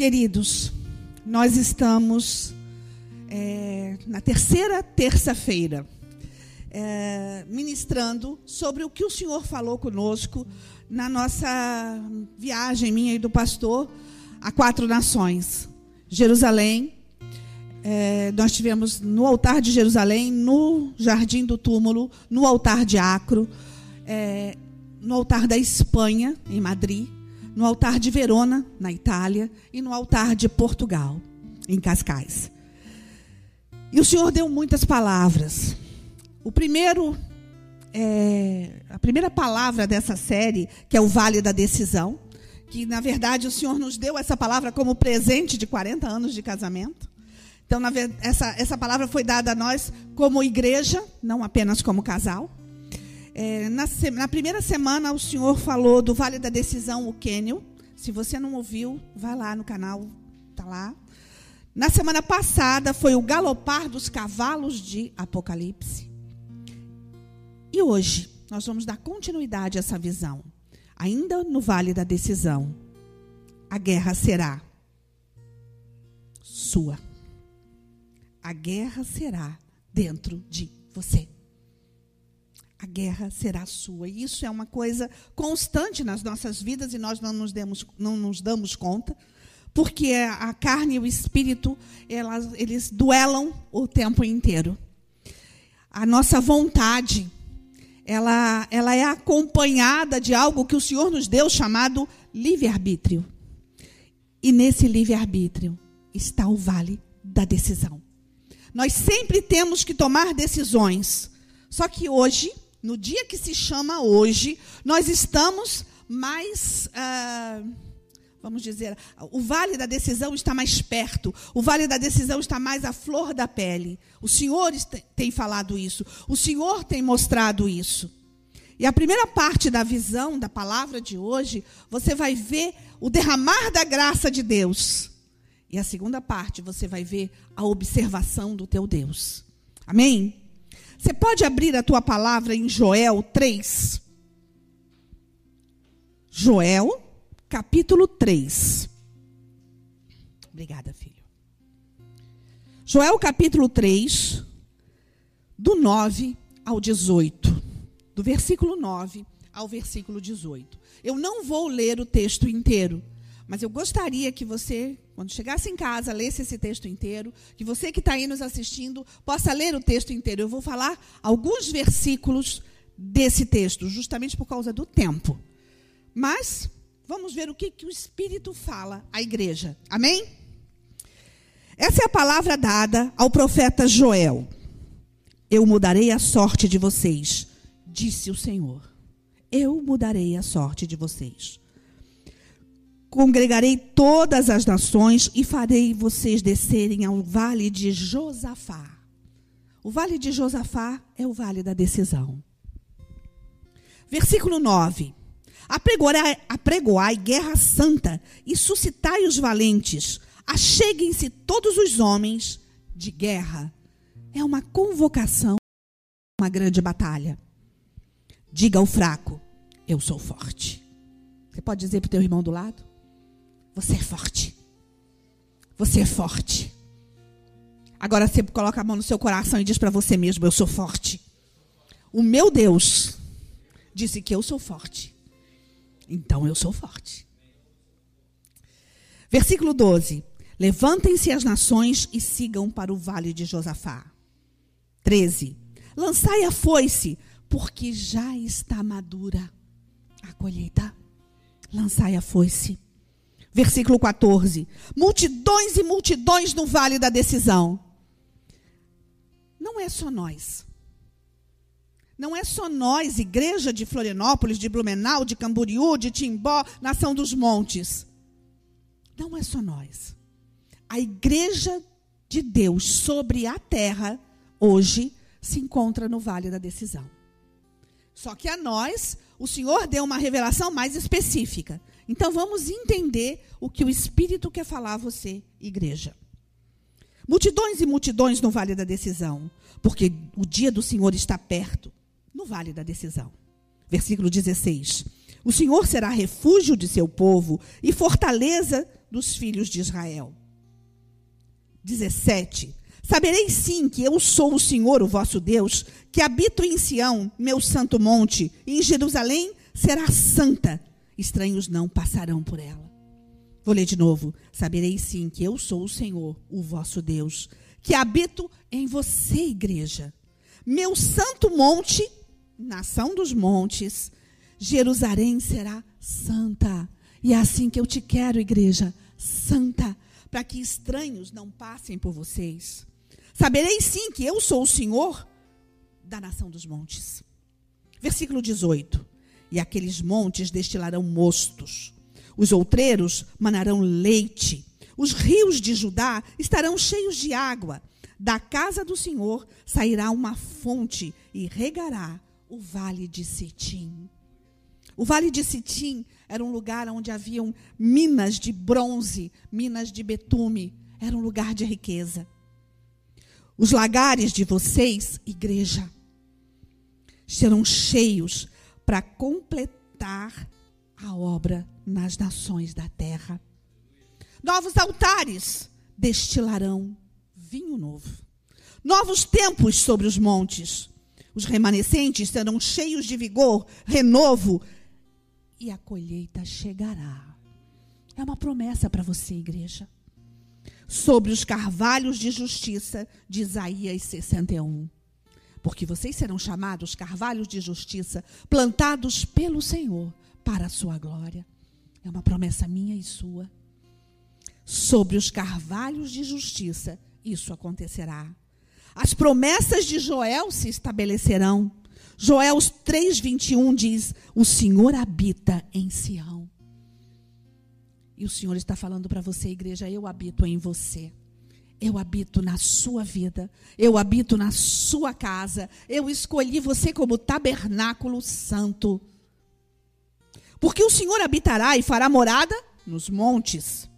Queridos, nós estamos é, na terceira terça-feira é, ministrando sobre o que o Senhor falou conosco na nossa viagem, minha e do pastor, a quatro nações: Jerusalém. É, nós tivemos no altar de Jerusalém, no jardim do túmulo, no altar de Acro, é, no altar da Espanha, em Madrid, no altar de Verona, na Itália, e no altar de Portugal, em Cascais. E o Senhor deu muitas palavras. O primeiro, é, a primeira palavra dessa série, que é o Vale da Decisão, que na verdade o Senhor nos deu essa palavra como presente de 40 anos de casamento. Então, na, essa, essa palavra foi dada a nós como igreja, não apenas como casal. É, na, na, primeira semana, o Senhor falou do Vale da Decisão, o Quênio. Se você não ouviu, vá lá no canal, está lá. Na semana passada, foi o galopar dos cavalos de Apocalipse. E hoje nós vamos dar continuidade a essa visão. Ainda no vale da decisão, a guerra será sua. A guerra será dentro de você. A guerra será sua. E isso é uma coisa constante nas nossas vidas e nós não nos, demos, não nos damos conta, porque a carne e o espírito, elas, eles duelam o tempo inteiro. A nossa vontade ela, ela é acompanhada de algo que o Senhor nos deu chamado livre-arbítrio. E nesse livre-arbítrio está o vale da decisão. Nós sempre temos que tomar decisões. Só que hoje, no dia que se chama hoje, nós estamos mais. Uh, vamos dizer, o vale da decisão está mais perto, o vale da decisão está mais à flor da pele. O Senhor tem falado isso, o Senhor tem mostrado isso. E a primeira parte da visão da palavra de hoje, você vai ver o derramar da graça de Deus. E a segunda parte, você vai ver a observação do teu Deus. Amém? Você pode abrir a tua palavra em Joel 3. Joel capítulo 3. Obrigada, filho. Joel, capítulo 3, do 9 ao 18. Do versículo 9 ao versículo 18. Eu não vou ler o texto inteiro, mas eu gostaria que você, quando chegasse em casa, lesse esse texto inteiro, que você que está aí nos assistindo possa ler o texto inteiro. Eu vou falar alguns versículos desse texto, justamente por causa do tempo. Mas Vamos ver o que, que o Espírito fala à igreja. Amém? Essa é a palavra dada ao profeta Joel. Eu mudarei a sorte de vocês, disse o Senhor. Eu mudarei a sorte de vocês. Congregarei todas as nações e farei vocês descerem ao vale de Josafá. O vale de Josafá é o vale da decisão. Versículo 9. Apregoai, apregoai guerra santa e suscitai os valentes. Acheguem-se todos os homens de guerra. É uma convocação, uma grande batalha. Diga ao fraco: Eu sou forte. Você pode dizer para o teu irmão do lado? Você é forte. Você é forte. Agora você coloca a mão no seu coração e diz para você mesmo: Eu sou forte. O meu Deus disse que eu sou forte. Então eu sou forte. Versículo 12: Levantem-se as nações e sigam para o vale de Josafá. 13: Lançai a foice, porque já está madura a colheita. Lançai a foice. Versículo 14: Multidões e multidões no vale da decisão. Não é só nós. Não é só nós, igreja de Florianópolis, de Blumenau, de Camboriú, de Timbó, Nação dos Montes. Não é só nós. A igreja de Deus sobre a terra, hoje, se encontra no Vale da Decisão. Só que a nós, o Senhor deu uma revelação mais específica. Então vamos entender o que o Espírito quer falar a você, igreja. Multidões e multidões no Vale da Decisão, porque o dia do Senhor está perto no vale da decisão. Versículo 16: O Senhor será refúgio de seu povo e fortaleza dos filhos de Israel. 17. Sabereis sim que eu sou o Senhor, o vosso Deus, que habito em Sião, meu santo monte, e em Jerusalém será santa. Estranhos não passarão por ela. Vou ler de novo. Sabereis sim que eu sou o Senhor, o vosso Deus, que habito em você, igreja. Meu santo monte, nação dos montes, Jerusalém será santa. E é assim que eu te quero, igreja, santa, para que estranhos não passem por vocês. Sabereis sim que eu sou o Senhor da nação dos montes. Versículo 18. E aqueles montes destilarão mostos, os outreiros manarão leite, os rios de Judá estarão cheios de água. Da casa do Senhor sairá uma fonte e regará o vale de Sitim. O vale de Sitim era um lugar onde haviam minas de bronze, minas de betume. Era um lugar de riqueza. Os lagares de vocês, igreja, serão cheios para completar a obra nas nações da terra. Novos altares destilarão vinho novo. Novos tempos sobre os montes. Os remanescentes serão cheios de vigor, renovo, e a colheita chegará. É uma promessa para você, igreja sobre os carvalhos de justiça de Isaías 61. Porque vocês serão chamados carvalhos de justiça, plantados pelo Senhor para a sua glória. É uma promessa minha e sua. Sobre os carvalhos de justiça, isso acontecerá. As promessas de Joel se estabelecerão. Joel 3:21 diz: "O Senhor habita em Sião e o Senhor está falando para você, igreja, eu habito em você. Eu habito na sua vida. Eu habito na sua casa. Eu escolhi você como tabernáculo santo. Porque o Senhor habitará e fará morada nos montes.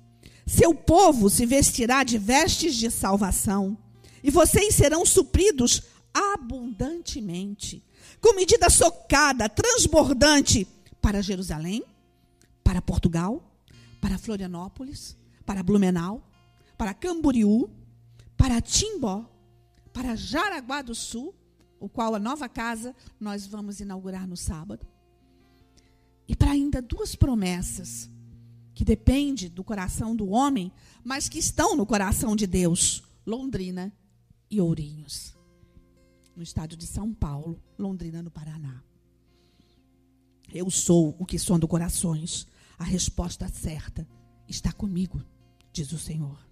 Seu povo se vestirá de vestes de salvação. E vocês serão supridos abundantemente. Com medida socada, transbordante para Jerusalém, para Portugal, para Florianópolis, para Blumenau, para Camboriú, para Timbó, para Jaraguá do Sul, o qual a nova casa nós vamos inaugurar no sábado. E para ainda duas promessas que dependem do coração do homem, mas que estão no coração de Deus: Londrina e Ourinhos. No estado de São Paulo, Londrina, no Paraná. Eu sou o que sonda corações a resposta certa está comigo, diz o Senhor.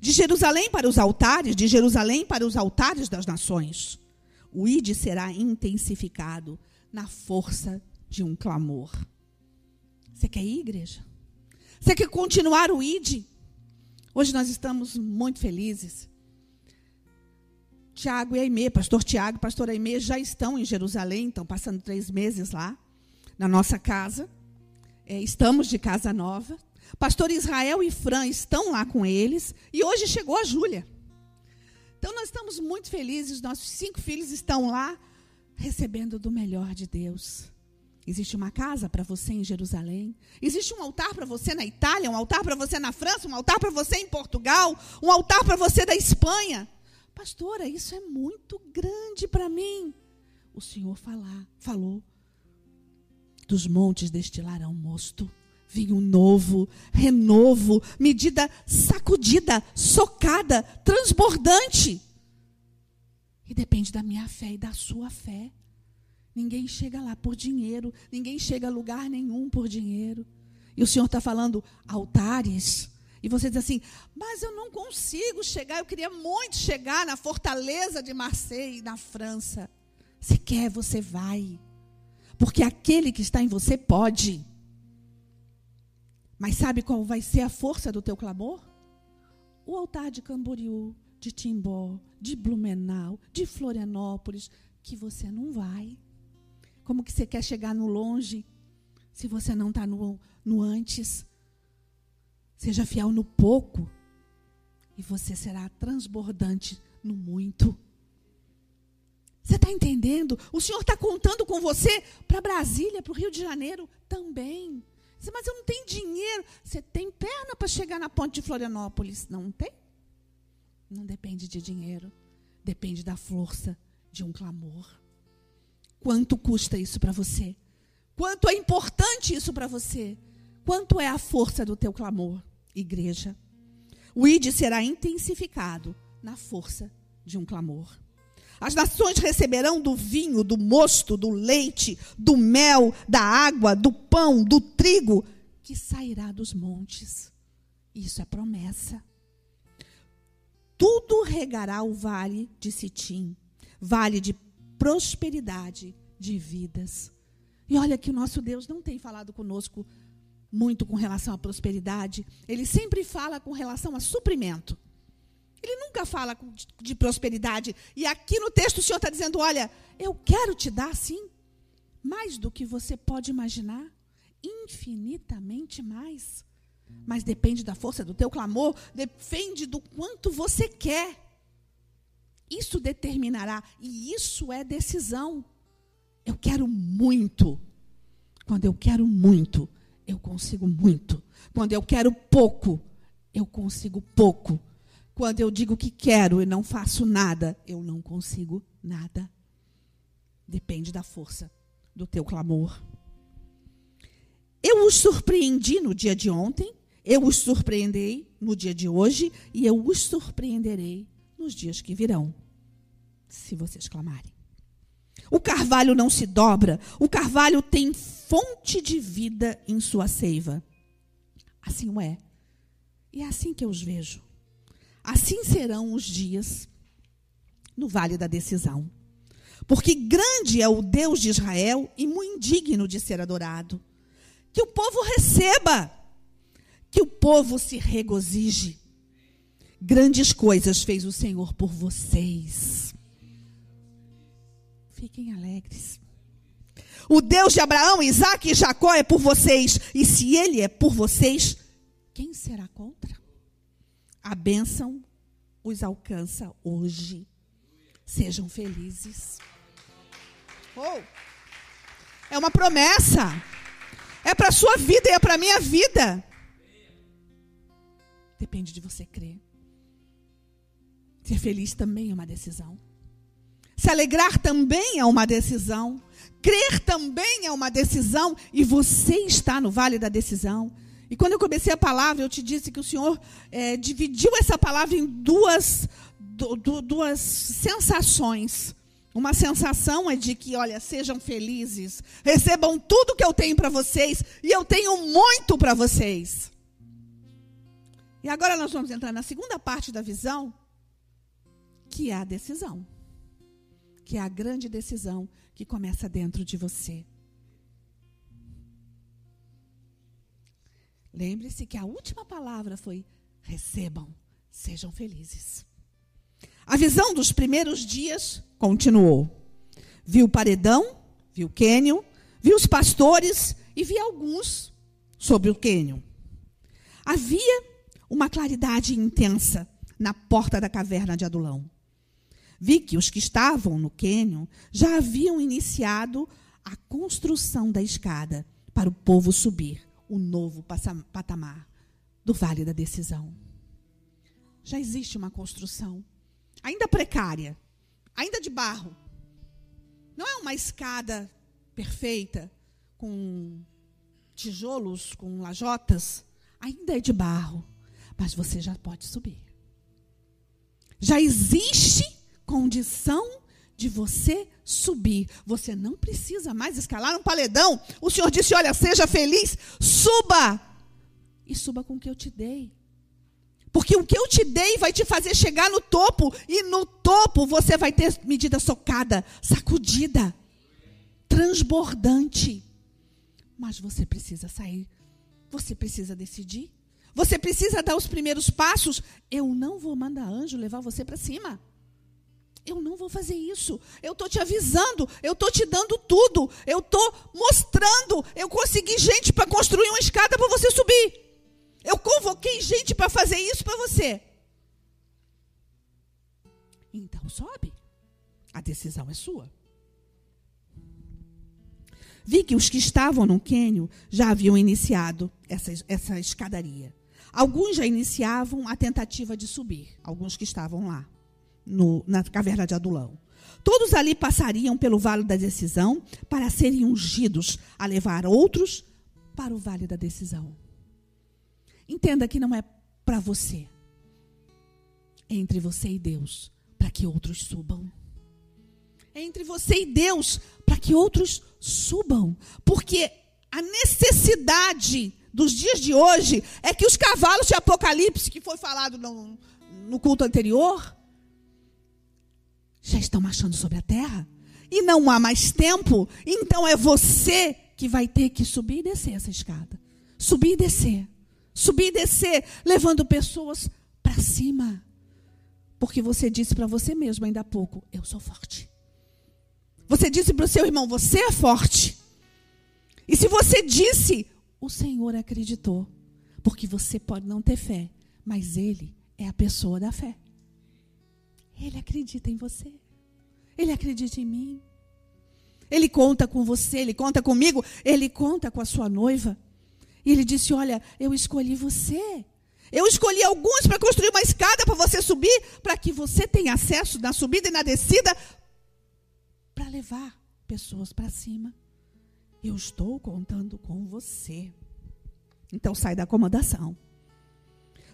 De Jerusalém para os altares, de Jerusalém para os altares das nações, o ide será intensificado na força de um clamor. Você quer ir, igreja? Você quer continuar o ide? Hoje nós estamos muito felizes. Tiago e Aimee, pastor Tiago e pastor Aimee já estão em Jerusalém, estão passando três meses lá, na nossa casa é, estamos de casa nova. Pastor Israel e Fran estão lá com eles. E hoje chegou a Júlia. Então nós estamos muito felizes. Nossos cinco filhos estão lá recebendo do melhor de Deus. Existe uma casa para você em Jerusalém. Existe um altar para você na Itália, um altar para você na França, um altar para você em Portugal, um altar para você da Espanha. Pastora, isso é muito grande para mim. O Senhor falar, falou dos montes destilarão mosto, vinho novo, renovo, medida sacudida, socada, transbordante. E depende da minha fé e da sua fé. Ninguém chega lá por dinheiro, ninguém chega a lugar nenhum por dinheiro. E o Senhor está falando altares. E você diz assim, mas eu não consigo chegar, eu queria muito chegar na fortaleza de Marseille, na França. Se quer, você vai. Porque aquele que está em você pode. Mas sabe qual vai ser a força do teu clamor? O altar de Camboriú, de Timbó, de Blumenau, de Florianópolis, que você não vai. Como que você quer chegar no longe se você não está no, no antes? Seja fiel no pouco e você será transbordante no muito. Você está entendendo? O Senhor está contando com você para Brasília, para o Rio de Janeiro também. Mas eu não tenho dinheiro. Você tem perna para chegar na ponte de Florianópolis? Não tem? Não depende de dinheiro. Depende da força de um clamor. Quanto custa isso para você? Quanto é importante isso para você? Quanto é a força do teu clamor, igreja? O ID será intensificado na força de um clamor. As nações receberão do vinho, do mosto, do leite, do mel, da água, do pão, do trigo que sairá dos montes. Isso é promessa. Tudo regará o vale de Sitim, vale de prosperidade de vidas. E olha que o nosso Deus não tem falado conosco muito com relação à prosperidade, ele sempre fala com relação a suprimento. Ele nunca fala de prosperidade. E aqui no texto o Senhor está dizendo: olha, eu quero te dar sim, mais do que você pode imaginar, infinitamente mais. Mas depende da força do teu clamor, depende do quanto você quer. Isso determinará, e isso é decisão. Eu quero muito. Quando eu quero muito, eu consigo muito. Quando eu quero pouco, eu consigo pouco. Quando eu digo que quero e não faço nada, eu não consigo nada. Depende da força do teu clamor. Eu os surpreendi no dia de ontem, eu os surpreendei no dia de hoje e eu os surpreenderei nos dias que virão, se vocês clamarem. O carvalho não se dobra, o carvalho tem fonte de vida em sua seiva. Assim o é. E é assim que eu os vejo. Assim serão os dias no vale da decisão. Porque grande é o Deus de Israel e muito indigno de ser adorado. Que o povo receba, que o povo se regozije. Grandes coisas fez o Senhor por vocês. Fiquem alegres. O Deus de Abraão, Isaac e Jacó é por vocês. E se ele é por vocês, quem será contra? A bênção os alcança hoje. Sejam felizes. Oh, é uma promessa. É para a sua vida e é para a minha vida. Depende de você crer. Ser feliz também é uma decisão. Se alegrar também é uma decisão. Crer também é uma decisão. E você está no vale da decisão. E quando eu comecei a palavra, eu te disse que o Senhor é, dividiu essa palavra em duas, du, duas sensações. Uma sensação é de que, olha, sejam felizes, recebam tudo que eu tenho para vocês, e eu tenho muito para vocês. E agora nós vamos entrar na segunda parte da visão, que é a decisão. Que é a grande decisão que começa dentro de você. Lembre-se que a última palavra foi: recebam, sejam felizes. A visão dos primeiros dias continuou. Viu o paredão, viu o cânion, viu os pastores e vi alguns sobre o cânion. Havia uma claridade intensa na porta da caverna de Adulão. Vi que os que estavam no cânion já haviam iniciado a construção da escada para o povo subir o novo patamar do Vale da Decisão. Já existe uma construção, ainda precária, ainda de barro. Não é uma escada perfeita, com tijolos, com lajotas. Ainda é de barro, mas você já pode subir. Já existe condição de você subir. Você não precisa mais escalar um paredão. O Senhor disse: Olha, seja feliz, suba. E suba com o que eu te dei. Porque o que eu te dei vai te fazer chegar no topo. E no topo você vai ter medida socada, sacudida, transbordante. Mas você precisa sair. Você precisa decidir. Você precisa dar os primeiros passos. Eu não vou mandar anjo levar você para cima. Eu não vou fazer isso. Eu estou te avisando. Eu estou te dando tudo. Eu estou mostrando. Eu consegui gente para construir uma escada para você subir. Eu convoquei gente para fazer isso para você. Então sobe. A decisão é sua. vi que os que estavam no quênio já haviam iniciado essa, essa escadaria. Alguns já iniciavam a tentativa de subir, alguns que estavam lá, no, na caverna de Adulão. Todos ali passariam pelo vale da decisão para serem ungidos a levar outros para o vale da decisão. Entenda que não é para você, é entre você e Deus, para que outros subam. É entre você e Deus, para que outros subam. Porque a necessidade dos dias de hoje é que os cavalos de Apocalipse, que foi falado no, no culto anterior, já estão marchando sobre a terra. E não há mais tempo, então é você que vai ter que subir e descer essa escada. Subir e descer. Subir e descer, levando pessoas para cima. Porque você disse para você mesmo ainda há pouco: eu sou forte. Você disse para o seu irmão: você é forte. E se você disse, o Senhor acreditou. Porque você pode não ter fé, mas Ele é a pessoa da fé. Ele acredita em você. Ele acredita em mim. Ele conta com você, ele conta comigo, ele conta com a sua noiva. E ele disse: Olha, eu escolhi você. Eu escolhi alguns para construir uma escada para você subir, para que você tenha acesso na subida e na descida, para levar pessoas para cima. Eu estou contando com você. Então sai da acomodação.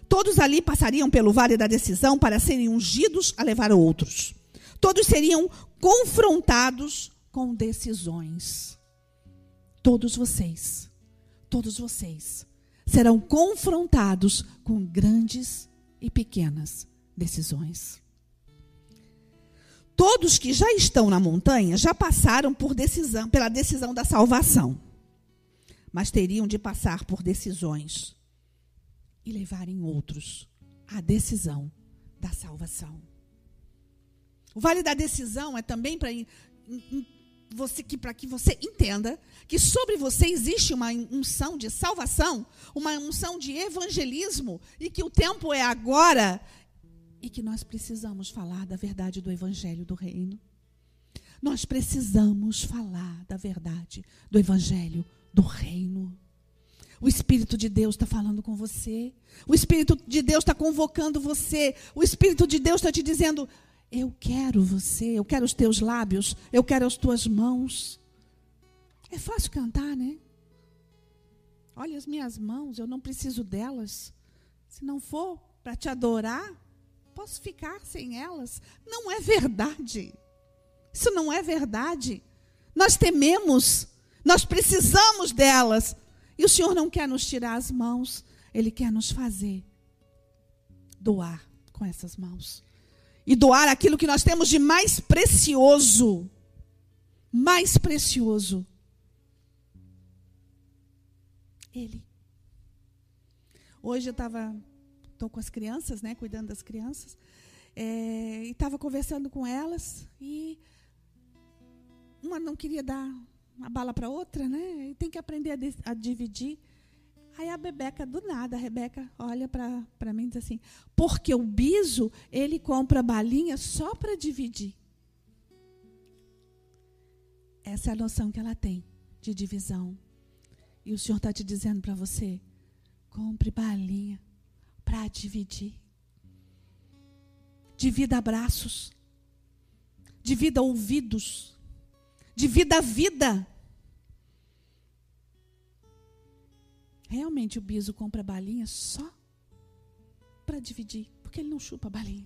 Todos ali passariam pelo vale da decisão para serem ungidos a levar outros. Todos seriam confrontados com decisões. Todos vocês, todos vocês serão confrontados com grandes e pequenas decisões. Todos que já estão na montanha já passaram por decisão, pela decisão da salvação. Mas teriam de passar por decisões e levarem outros à decisão da salvação. O vale da decisão é também para você que para que você entenda que sobre você existe uma unção de salvação, uma unção de evangelismo e que o tempo é agora e que nós precisamos falar da verdade do evangelho do reino. Nós precisamos falar da verdade do evangelho do reino. O Espírito de Deus está falando com você. O Espírito de Deus está convocando você. O Espírito de Deus está te dizendo: Eu quero você, eu quero os teus lábios, eu quero as tuas mãos. É fácil cantar, né? Olha as minhas mãos, eu não preciso delas. Se não for para te adorar, posso ficar sem elas. Não é verdade. Isso não é verdade. Nós tememos, nós precisamos delas, e o Senhor não quer nos tirar as mãos, Ele quer nos fazer doar com essas mãos. E doar aquilo que nós temos de mais precioso. Mais precioso. Ele. Hoje eu estava, estou com as crianças, né, cuidando das crianças, é, e estava conversando com elas e uma não queria dar uma bala para outra, né? E tem que aprender a, a, dividir. Aí a Bebeca, do nada, a Rebeca olha para mim e diz assim: porque o biso, ele compra balinha só para dividir. Essa é a noção que ela tem de divisão. E o Senhor está te dizendo para você: compre balinha para dividir. Divida abraços. Divida ouvidos de vida a vida. Realmente o biso compra balinha só para dividir, porque ele não chupa balinha.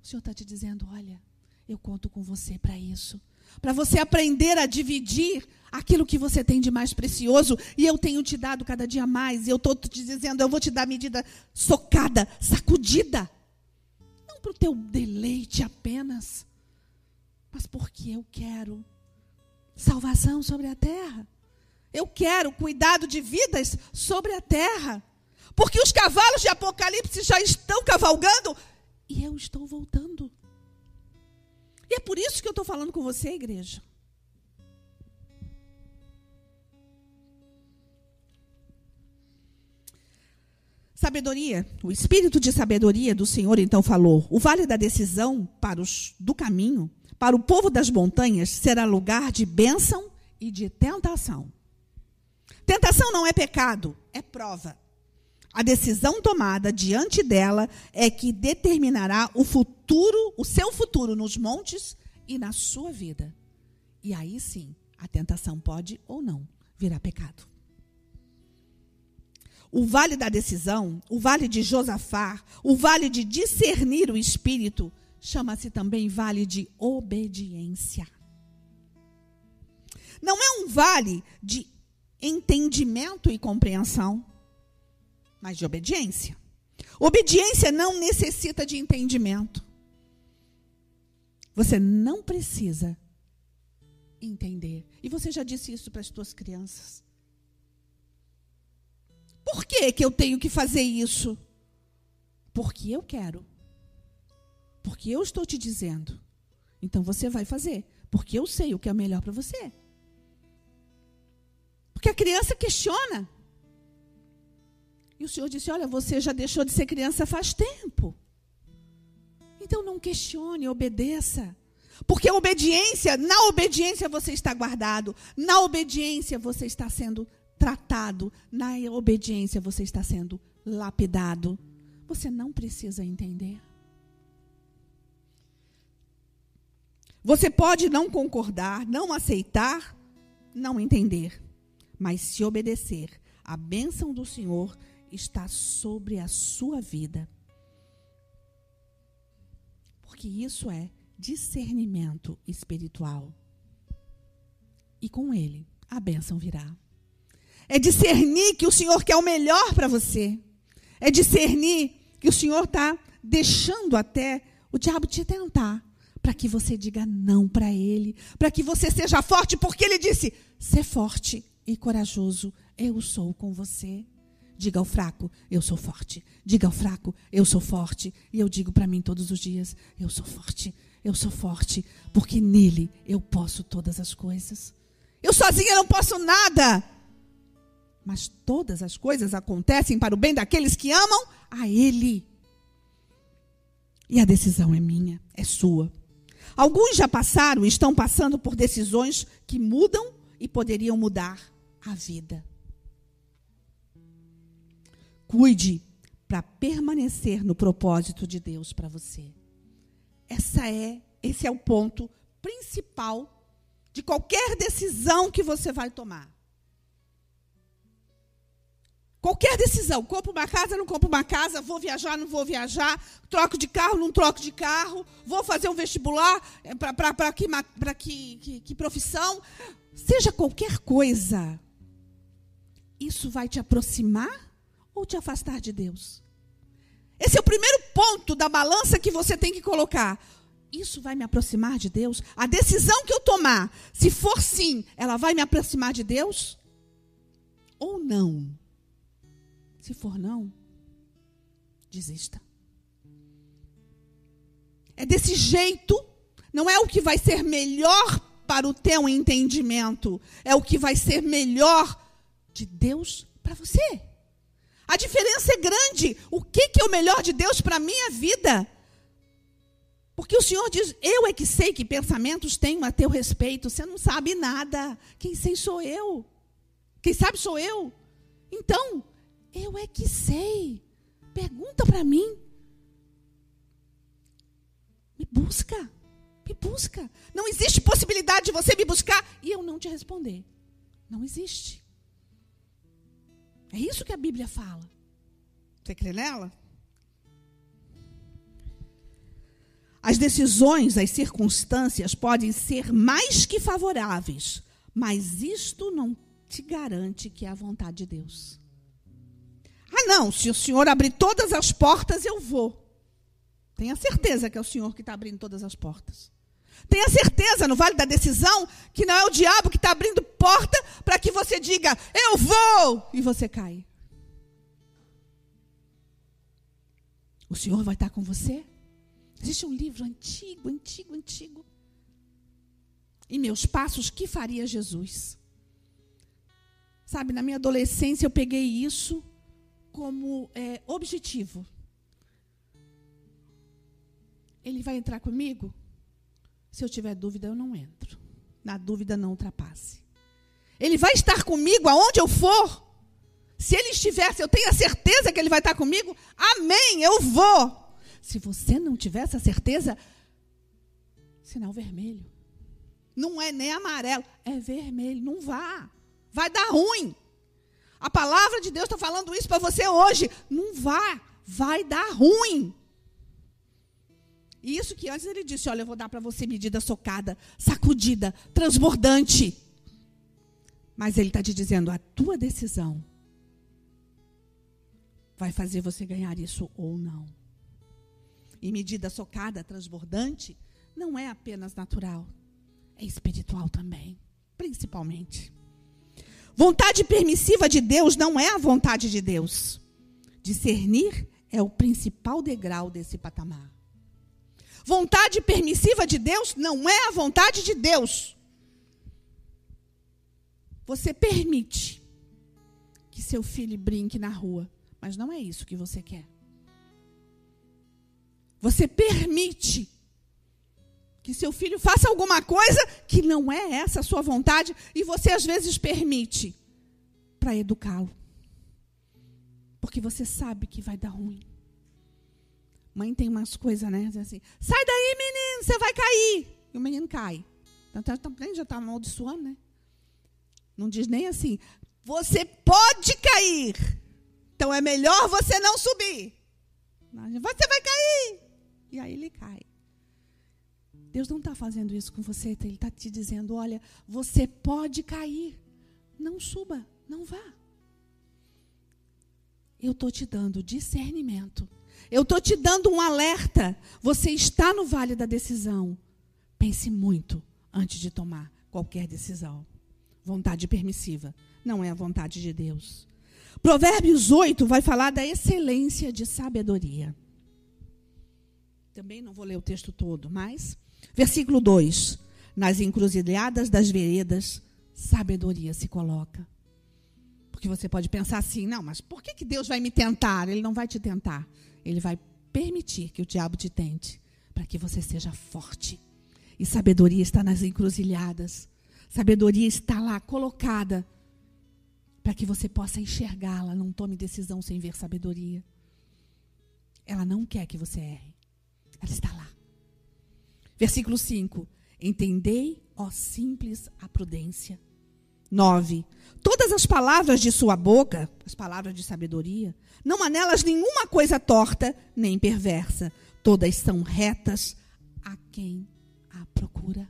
O Senhor está te dizendo: olha, eu conto com você para isso. Para você aprender a dividir aquilo que você tem de mais precioso. E eu tenho te dado cada dia mais. E eu estou te dizendo: eu vou te dar medida socada, sacudida. Não para o teu deleite apenas, mas porque eu quero salvação sobre a terra. Eu quero cuidado de vidas sobre a terra. Porque os cavalos de Apocalipse já estão cavalgando e eu estou voltando. E é por isso que eu estou falando com você, igreja. Sabedoria, o espírito de sabedoria do Senhor então falou: o vale da decisão para os do caminho, para o povo das montanhas, será lugar de bênção e de tentação. Tentação não é pecado, é prova. A decisão tomada diante dela é que determinará o futuro, o seu futuro nos montes e na sua vida. E aí sim, a tentação pode ou não virar pecado. O vale da decisão, o vale de Josafá, o vale de discernir o espírito, chama-se também vale de obediência. Não é um vale de entendimento e compreensão, mas de obediência. Obediência não necessita de entendimento. Você não precisa entender. E você já disse isso para as suas crianças. Por que, que eu tenho que fazer isso? Porque eu quero. Porque eu estou te dizendo. Então você vai fazer. Porque eu sei o que é melhor para você. Porque a criança questiona. E o Senhor disse: Olha, você já deixou de ser criança faz tempo. Então não questione, obedeça. Porque a obediência, na obediência você está guardado, na obediência você está sendo tratado, na obediência você está sendo lapidado. Você não precisa entender. Você pode não concordar, não aceitar, não entender, mas se obedecer, a bênção do Senhor está sobre a sua vida. Porque isso é discernimento espiritual. E com ele, a bênção virá. É discernir que o Senhor quer o melhor para você. É discernir que o Senhor está deixando até o diabo te tentar. Para que você diga não para ele. Para que você seja forte, porque ele disse: ser forte e corajoso, eu sou com você. Diga ao fraco, eu sou forte. Diga ao fraco, eu sou forte. E eu digo para mim todos os dias: eu sou forte. Eu sou forte, porque nele eu posso todas as coisas. Eu sozinha não posso nada. Mas todas as coisas acontecem para o bem daqueles que amam a Ele. E a decisão é minha, é sua. Alguns já passaram e estão passando por decisões que mudam e poderiam mudar a vida. Cuide para permanecer no propósito de Deus para você. Essa é, esse é o ponto principal de qualquer decisão que você vai tomar. Qualquer decisão, compro uma casa, não compro uma casa, vou viajar, não vou viajar, troco de carro, não troco de carro, vou fazer um vestibular é, para que, que, que, que profissão, seja qualquer coisa, isso vai te aproximar ou te afastar de Deus? Esse é o primeiro ponto da balança que você tem que colocar. Isso vai me aproximar de Deus? A decisão que eu tomar, se for sim, ela vai me aproximar de Deus? Ou não? Se for não, desista. É desse jeito, não é o que vai ser melhor para o teu entendimento, é o que vai ser melhor de Deus para você. A diferença é grande. O que, que é o melhor de Deus para a minha vida? Porque o Senhor diz: Eu é que sei que pensamentos tenho a teu respeito. Você não sabe nada. Quem sei sou eu. Quem sabe sou eu. Então, eu é que sei. Pergunta para mim. Me busca. Me busca. Não existe possibilidade de você me buscar e eu não te responder. Não existe. É isso que a Bíblia fala. Você crê nela? As decisões, as circunstâncias podem ser mais que favoráveis, mas isto não te garante que é a vontade de Deus. Ah, não, se o Senhor abrir todas as portas, eu vou. Tenha certeza que é o Senhor que está abrindo todas as portas. Tenha certeza no vale da decisão que não é o diabo que está abrindo porta para que você diga, eu vou, e você cai. O Senhor vai estar com você. Existe um livro antigo, antigo, antigo. Em meus passos, que faria Jesus? Sabe, na minha adolescência eu peguei isso como é, objetivo. Ele vai entrar comigo? Se eu tiver dúvida, eu não entro. Na dúvida, não ultrapasse. Ele vai estar comigo aonde eu for? Se ele estivesse, eu tenho a certeza que ele vai estar comigo? Amém, eu vou. Se você não tiver essa certeza, sinal vermelho. Não é nem amarelo, é vermelho. Não vá. Vai dar ruim. A palavra de Deus está falando isso para você hoje. Não vá. Vai dar ruim. Isso que antes ele disse: Olha, eu vou dar para você medida socada, sacudida, transbordante. Mas ele está te dizendo: a tua decisão vai fazer você ganhar isso ou não. E medida socada, transbordante, não é apenas natural, é espiritual também, principalmente. Vontade permissiva de Deus não é a vontade de Deus. Discernir é o principal degrau desse patamar. Vontade permissiva de Deus não é a vontade de Deus. Você permite que seu filho brinque na rua, mas não é isso que você quer. Você permite que seu filho faça alguma coisa que não é essa a sua vontade e você às vezes permite para educá-lo. Porque você sabe que vai dar ruim. Mãe tem umas coisas, né? Assim, sai daí, menino, você vai cair. E o menino cai. Então, tá, tá, já está amaldiçoando, né? Não diz nem assim, você pode cair. Então é melhor você não subir. Você vai cair. E aí ele cai. Deus não está fazendo isso com você, Ele está te dizendo: olha, você pode cair. Não suba, não vá. Eu estou te dando discernimento eu estou te dando um alerta. Você está no vale da decisão. Pense muito antes de tomar qualquer decisão. Vontade permissiva não é a vontade de Deus. Provérbios 8 vai falar da excelência de sabedoria. Também não vou ler o texto todo, mas versículo 2: Nas encruzilhadas das veredas, sabedoria se coloca. Porque você pode pensar assim, não, mas por que, que Deus vai me tentar? Ele não vai te tentar. Ele vai permitir que o diabo te tente, para que você seja forte. E sabedoria está nas encruzilhadas. Sabedoria está lá colocada para que você possa enxergá-la. Não tome decisão sem ver sabedoria. Ela não quer que você erre. Ela está lá. Versículo 5: Entendei, ó simples, a prudência. 9. Todas as palavras de sua boca, as palavras de sabedoria, não há nelas nenhuma coisa torta nem perversa. Todas são retas a quem a procura.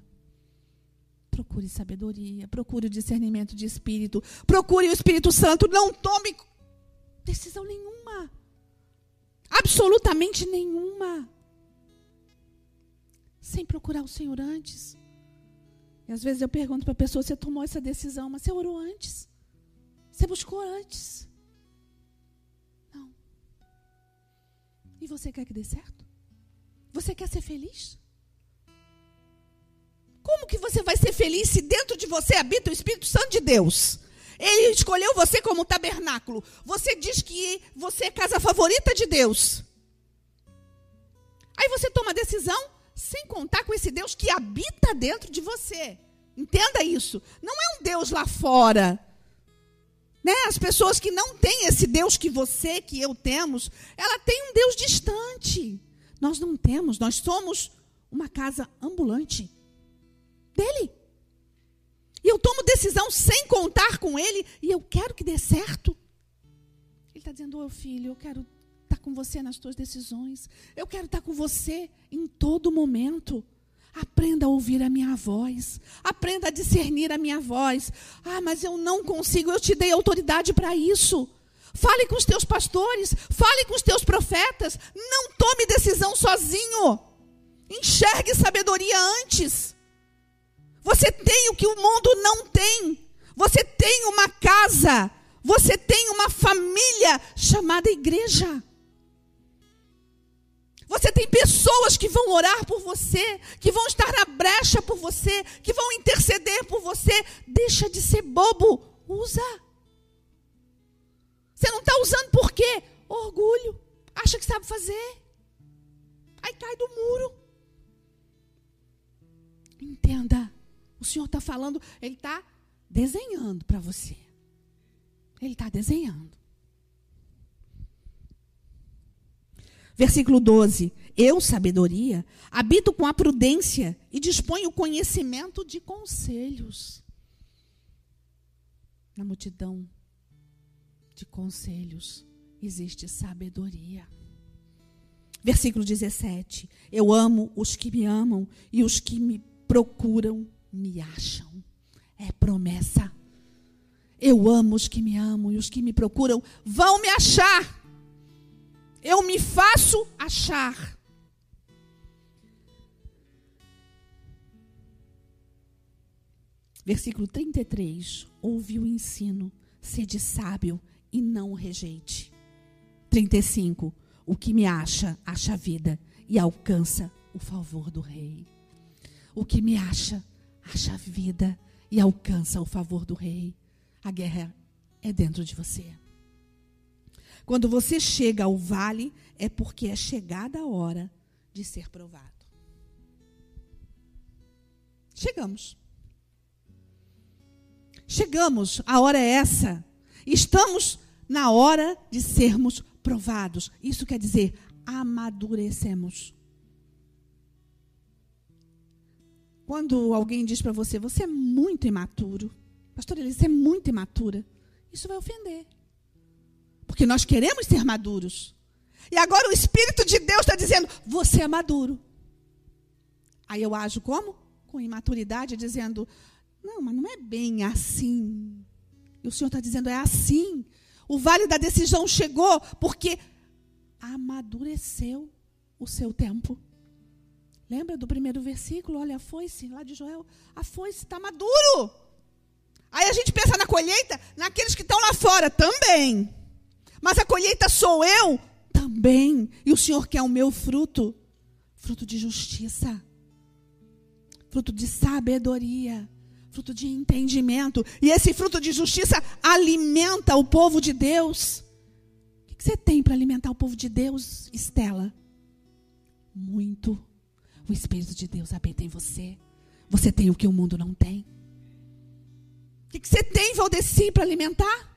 Procure sabedoria, procure o discernimento de espírito, procure o Espírito Santo. Não tome decisão nenhuma. Absolutamente nenhuma. Sem procurar o Senhor antes. E às vezes eu pergunto para a pessoa: você tomou essa decisão, mas você orou antes? Você buscou antes? E você quer que dê certo? Você quer ser feliz? Como que você vai ser feliz se dentro de você habita o Espírito Santo de Deus? Ele escolheu você como tabernáculo. Você diz que você é casa favorita de Deus. Aí você toma a decisão sem contar com esse Deus que habita dentro de você. Entenda isso. Não é um Deus lá fora. Né? As pessoas que não têm esse Deus que você, que eu temos, ela tem um Deus distante. Nós não temos, nós somos uma casa ambulante dele. E eu tomo decisão sem contar com ele e eu quero que dê certo. Ele está dizendo, ô oh, filho, eu quero com você nas tuas decisões. Eu quero estar com você em todo momento. Aprenda a ouvir a minha voz. Aprenda a discernir a minha voz. Ah, mas eu não consigo. Eu te dei autoridade para isso. Fale com os teus pastores. Fale com os teus profetas. Não tome decisão sozinho. Enxergue sabedoria antes. Você tem o que o mundo não tem. Você tem uma casa. Você tem uma família chamada igreja. Você tem pessoas que vão orar por você, que vão estar na brecha por você, que vão interceder por você. Deixa de ser bobo, usa. Você não está usando por quê? Orgulho. Acha que sabe fazer. Aí cai do muro. Entenda. O Senhor está falando, Ele está desenhando para você. Ele está desenhando. Versículo 12. Eu, sabedoria, habito com a prudência e disponho o conhecimento de conselhos. Na multidão de conselhos existe sabedoria. Versículo 17. Eu amo os que me amam e os que me procuram me acham. É promessa. Eu amo os que me amam e os que me procuram vão me achar. Eu me faço achar. Versículo 33. Ouve o ensino, sede sábio e não o rejeite. 35. O que me acha, acha vida e alcança o favor do rei. O que me acha, acha vida e alcança o favor do rei. A guerra é dentro de você. Quando você chega ao vale, é porque é chegada a hora de ser provado. Chegamos. Chegamos, a hora é essa. Estamos na hora de sermos provados. Isso quer dizer, amadurecemos. Quando alguém diz para você, você é muito imaturo, pastor Elise, é muito imatura, isso vai ofender. Porque nós queremos ser maduros. E agora o Espírito de Deus está dizendo, você é maduro. Aí eu ajo como? Com imaturidade, dizendo, não, mas não é bem assim. E o Senhor está dizendo, é assim. O vale da decisão chegou porque amadureceu o seu tempo. Lembra do primeiro versículo? Olha, a foice lá de Joel. A foice está maduro. Aí a gente pensa na colheita, naqueles que estão lá fora também. Mas a colheita sou eu também. E o Senhor quer o meu fruto fruto de justiça, fruto de sabedoria fruto de entendimento. E esse fruto de justiça alimenta o povo de Deus. O que você tem para alimentar o povo de Deus, Estela? Muito. O Espírito de Deus habita em você. Você tem o que o mundo não tem. O que você tem, Valdeci, para alimentar?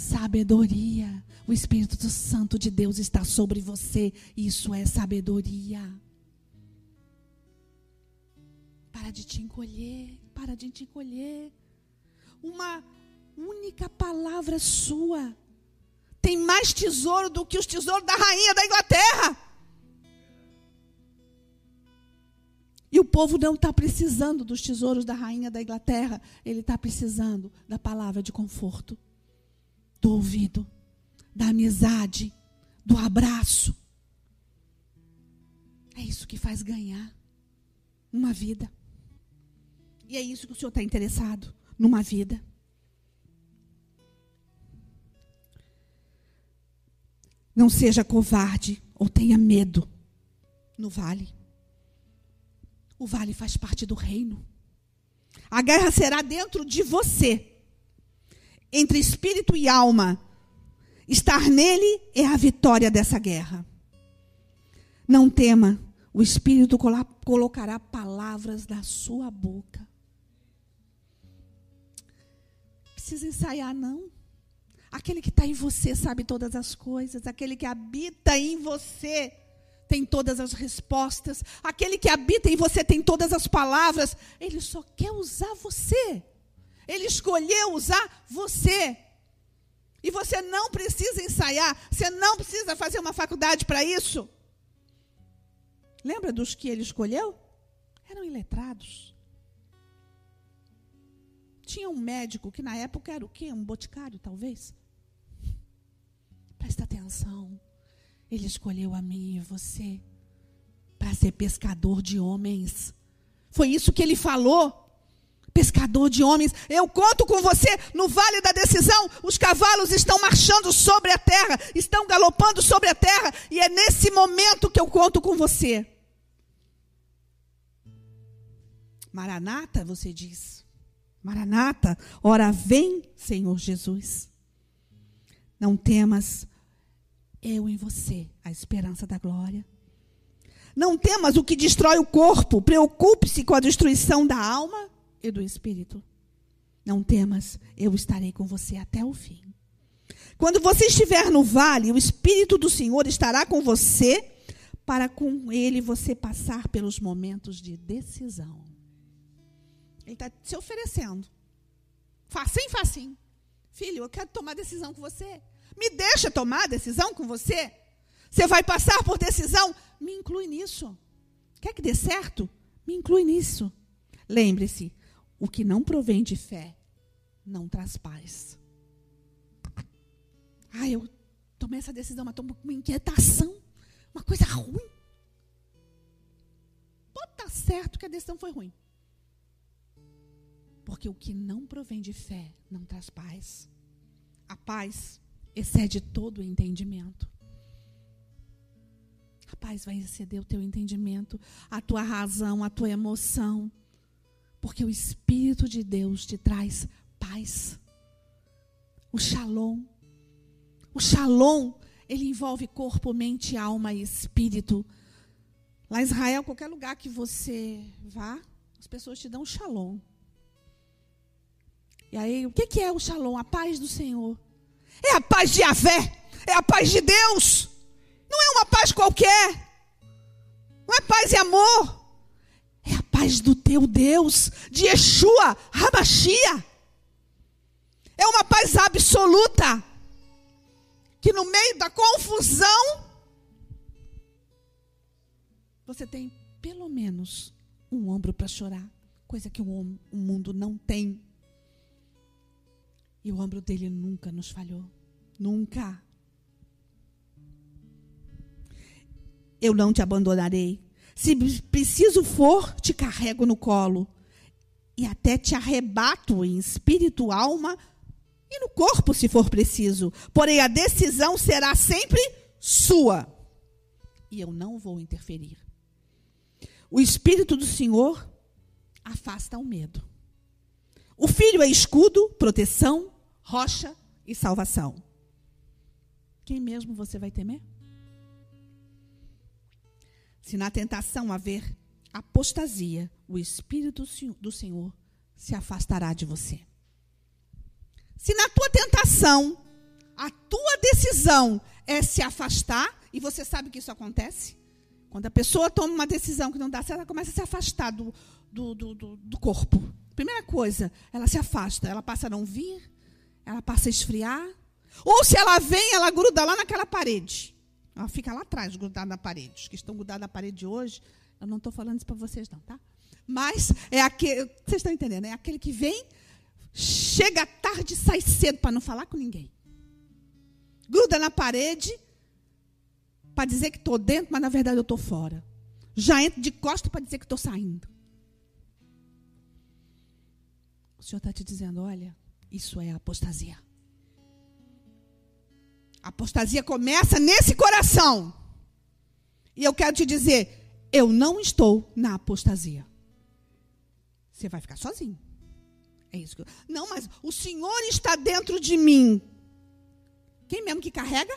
Sabedoria. O Espírito Santo de Deus está sobre você. Isso é sabedoria. Para de te encolher, para de te encolher. Uma única palavra sua tem mais tesouro do que os tesouros da rainha da Inglaterra. E o povo não está precisando dos tesouros da rainha da Inglaterra, ele está precisando da palavra de conforto, do ouvido, da amizade, do abraço. É isso que faz ganhar uma vida. E é isso que o Senhor está interessado numa vida. Não seja covarde ou tenha medo no vale. O vale faz parte do reino. A guerra será dentro de você, entre espírito e alma. Estar nele é a vitória dessa guerra. Não tema, o Espírito colocará palavras na sua boca. precisa ensaiar, não. Aquele que está em você sabe todas as coisas. Aquele que habita em você tem todas as respostas. Aquele que habita em você tem todas as palavras. Ele só quer usar você. Ele escolheu usar você. E você não precisa ensaiar. Você não precisa fazer uma faculdade para isso. Lembra dos que ele escolheu? Eram iletrados. Tinha um médico que na época era o quê? Um boticário, talvez? Presta atenção. Ele escolheu a mim e você para ser pescador de homens. Foi isso que ele falou. Pescador de homens, eu conto com você no vale da decisão. Os cavalos estão marchando sobre a terra, estão galopando sobre a terra, e é nesse momento que eu conto com você. Maranata, você diz. Maranata, ora vem, Senhor Jesus. Não temas, eu em você, a esperança da glória. Não temas o que destrói o corpo, preocupe-se com a destruição da alma e do espírito. Não temas, eu estarei com você até o fim. Quando você estiver no vale, o Espírito do Senhor estará com você, para com ele você passar pelos momentos de decisão. Ele está se oferecendo. Facinho, facinho. Filho, eu quero tomar decisão com você. Me deixa tomar decisão com você. Você vai passar por decisão? Me inclui nisso. Quer que dê certo? Me inclui nisso. Lembre-se, o que não provém de fé não traz paz. Ah, eu tomei essa decisão, mas estou com uma inquietação, uma coisa ruim. Pode estar certo que a decisão foi ruim. Porque o que não provém de fé não traz paz. A paz excede todo o entendimento. A paz vai exceder o teu entendimento, a tua razão, a tua emoção. Porque o Espírito de Deus te traz paz. O shalom. O shalom, ele envolve corpo, mente, alma e espírito. Lá em Israel, qualquer lugar que você vá, as pessoas te dão shalom. E aí, o que é o shalom? A paz do Senhor. É a paz de Yahvé. É a paz de Deus. Não é uma paz qualquer. Não é paz e amor. Do teu Deus, de Yeshua, Rabashia. É uma paz absoluta. Que no meio da confusão, você tem pelo menos um ombro para chorar, coisa que o, o mundo não tem. E o ombro dele nunca nos falhou. Nunca. Eu não te abandonarei. Se preciso for, te carrego no colo. E até te arrebato em espírito, alma e no corpo, se for preciso. Porém, a decisão será sempre sua. E eu não vou interferir. O Espírito do Senhor afasta o medo. O filho é escudo, proteção, rocha e salvação. Quem mesmo você vai temer? Se na tentação haver apostasia, o Espírito do Senhor se afastará de você. Se na tua tentação, a tua decisão é se afastar, e você sabe que isso acontece? Quando a pessoa toma uma decisão que não dá certo, ela começa a se afastar do, do, do, do corpo. Primeira coisa, ela se afasta, ela passa a não vir, ela passa a esfriar. Ou se ela vem, ela gruda lá naquela parede. Ela fica lá atrás, grudada na parede. Os que estão grudados na parede hoje, eu não estou falando isso para vocês, não, tá? Mas é aquele. Vocês estão entendendo? É aquele que vem, chega tarde e sai cedo para não falar com ninguém. Gruda na parede para dizer que estou dentro, mas na verdade eu estou fora. Já entro de costas para dizer que estou saindo. O Senhor está te dizendo: olha, isso é apostasia. A apostasia começa nesse coração. E eu quero te dizer, eu não estou na apostasia. Você vai ficar sozinho. É isso que eu... Não, mas o Senhor está dentro de mim. Quem mesmo que carrega?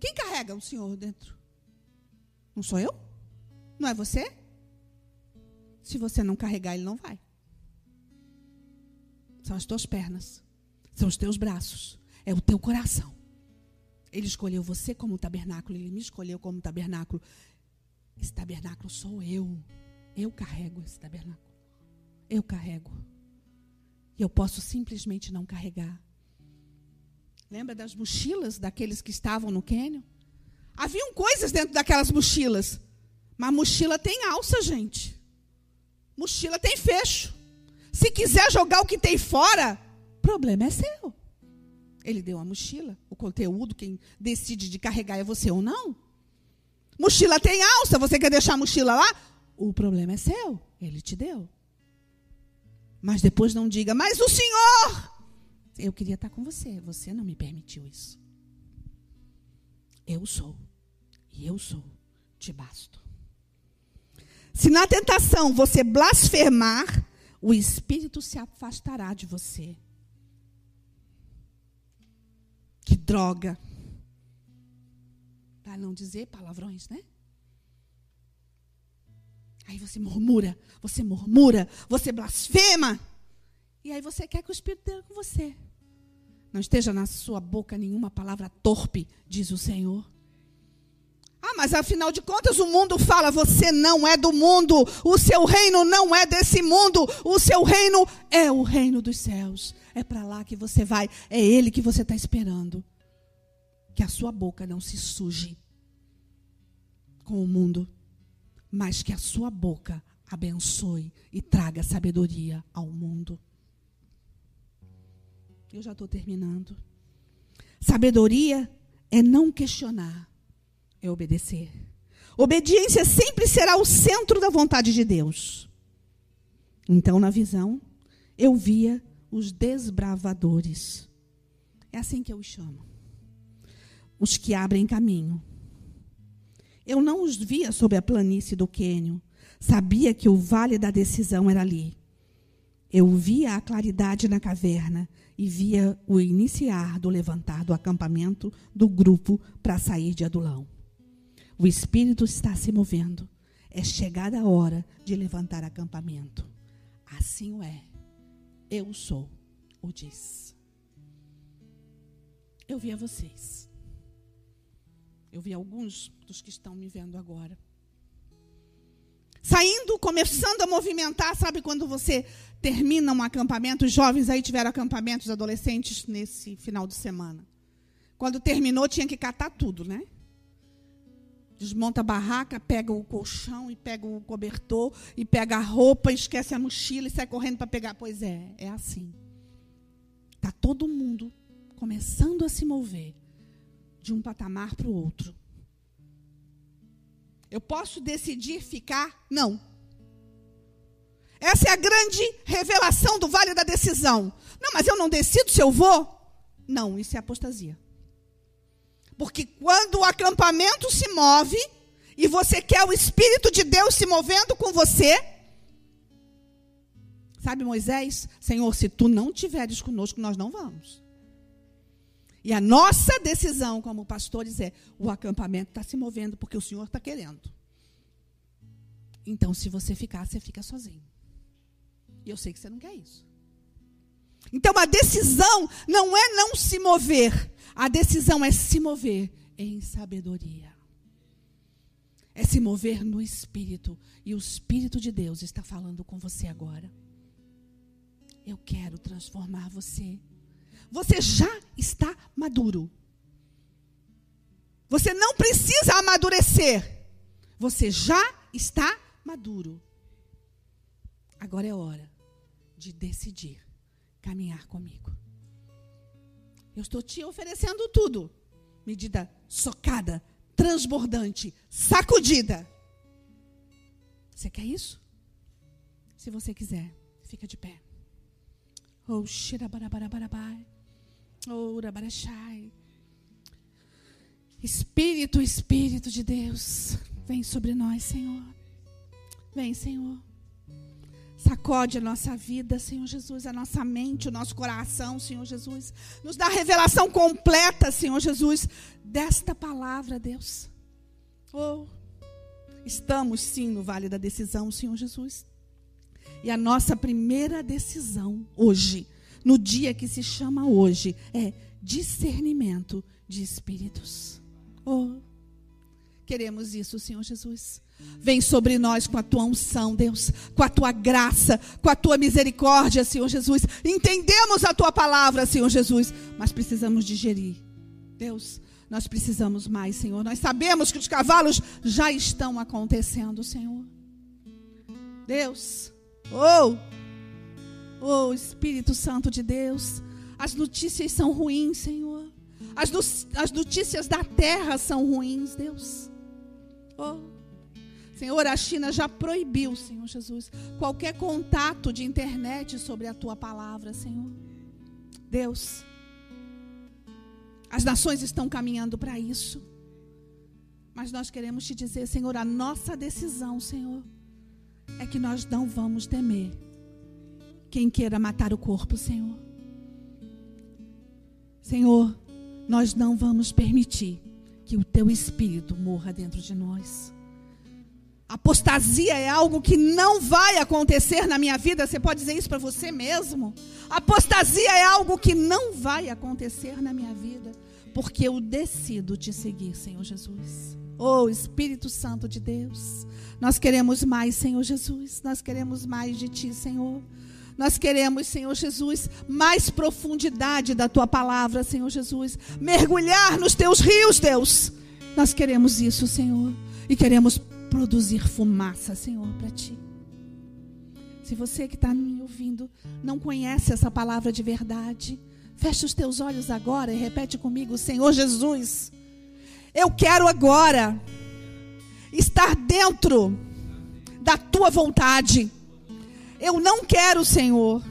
Quem carrega o Senhor dentro? Não sou eu? Não é você? Se você não carregar, ele não vai. São as tuas pernas. São os teus braços. É o teu coração. Ele escolheu você como tabernáculo. Ele me escolheu como tabernáculo. Esse tabernáculo sou eu. Eu carrego esse tabernáculo. Eu carrego. E eu posso simplesmente não carregar. Lembra das mochilas daqueles que estavam no cânion? Haviam coisas dentro daquelas mochilas. Mas mochila tem alça, gente. Mochila tem fecho. Se quiser jogar o que tem fora, problema é seu. Ele deu a mochila, o conteúdo, quem decide de carregar é você ou não. Mochila tem alça, você quer deixar a mochila lá? O problema é seu, ele te deu. Mas depois não diga, mas o Senhor, eu queria estar com você, você não me permitiu isso. Eu sou, e eu sou, te basto. Se na tentação você blasfemar, o Espírito se afastará de você. Que droga. Para não dizer palavrões, né? Aí você murmura, você murmura, você blasfema. E aí você quer que o Espírito esteja com você. Não esteja na sua boca nenhuma palavra torpe, diz o Senhor. Ah, mas afinal de contas o mundo fala: você não é do mundo, o seu reino não é desse mundo, o seu reino é o reino dos céus. É para lá que você vai, é ele que você está esperando. Que a sua boca não se suje com o mundo, mas que a sua boca abençoe e traga sabedoria ao mundo. Eu já estou terminando. Sabedoria é não questionar é obedecer. Obediência sempre será o centro da vontade de Deus. Então, na visão, eu via os desbravadores. É assim que eu os chamo. Os que abrem caminho. Eu não os via sob a planície do Quênio. Sabia que o vale da decisão era ali. Eu via a claridade na caverna e via o iniciar do levantar do acampamento do grupo para sair de Adulão. O Espírito está se movendo. É chegada a hora de levantar acampamento. Assim o é. Eu sou o diz. Eu vi a vocês. Eu vi alguns dos que estão me vendo agora. Saindo, começando a movimentar, sabe quando você termina um acampamento? Os jovens aí tiveram acampamentos adolescentes nesse final de semana. Quando terminou, tinha que catar tudo, né? Desmonta a barraca, pega o colchão e pega o cobertor e pega a roupa, esquece a mochila e sai correndo para pegar. Pois é, é assim. Tá todo mundo começando a se mover de um patamar para o outro. Eu posso decidir ficar? Não. Essa é a grande revelação do vale da decisão. Não, mas eu não decido se eu vou? Não, isso é apostasia. Porque quando o acampamento se move e você quer o Espírito de Deus se movendo com você, sabe Moisés? Senhor, se tu não tiveres conosco, nós não vamos. E a nossa decisão como pastores é: o acampamento está se movendo porque o Senhor está querendo. Então, se você ficar, você fica sozinho. E eu sei que você não quer isso. Então, a decisão não é não se mover, a decisão é se mover em sabedoria. É se mover no Espírito. E o Espírito de Deus está falando com você agora. Eu quero transformar você. Você já está maduro. Você não precisa amadurecer. Você já está maduro. Agora é hora de decidir caminhar comigo. Eu estou te oferecendo tudo. Medida socada, transbordante, sacudida. Você quer isso? Se você quiser, fica de pé. Oh, shirabarabarabai. Oh, rabarachai. Espírito, Espírito de Deus, vem sobre nós, Senhor. Vem, Senhor. Sacode a nossa vida, Senhor Jesus, a nossa mente, o nosso coração, Senhor Jesus. Nos dá a revelação completa, Senhor Jesus, desta palavra, Deus. Oh, estamos sim no vale da decisão, Senhor Jesus. E a nossa primeira decisão hoje, no dia que se chama hoje, é discernimento de espíritos. Oh, queremos isso, Senhor Jesus. Vem sobre nós com a tua unção, Deus, com a tua graça, com a tua misericórdia, Senhor Jesus. Entendemos a tua palavra, Senhor Jesus, mas precisamos digerir. Deus, nós precisamos mais, Senhor. Nós sabemos que os cavalos já estão acontecendo, Senhor. Deus, oh, oh Espírito Santo de Deus, as notícias são ruins, Senhor. As, no, as notícias da terra são ruins, Deus. Oh. Senhor, a China já proibiu, Senhor Jesus, qualquer contato de internet sobre a tua palavra, Senhor. Deus, as nações estão caminhando para isso. Mas nós queremos te dizer, Senhor, a nossa decisão, Senhor, é que nós não vamos temer quem queira matar o corpo, Senhor. Senhor, nós não vamos permitir que o teu espírito morra dentro de nós. Apostasia é algo que não vai acontecer na minha vida. Você pode dizer isso para você mesmo? Apostasia é algo que não vai acontecer na minha vida, porque eu decido te seguir, Senhor Jesus. Oh, Espírito Santo de Deus, nós queremos mais, Senhor Jesus. Nós queremos mais de ti, Senhor. Nós queremos, Senhor Jesus, mais profundidade da tua palavra, Senhor Jesus. Mergulhar nos teus rios, Deus. Nós queremos isso, Senhor. E queremos produzir fumaça, Senhor, para ti. Se você que está me ouvindo não conhece essa palavra de verdade, feche os teus olhos agora e repete comigo: Senhor Jesus, eu quero agora estar dentro da tua vontade. Eu não quero, Senhor,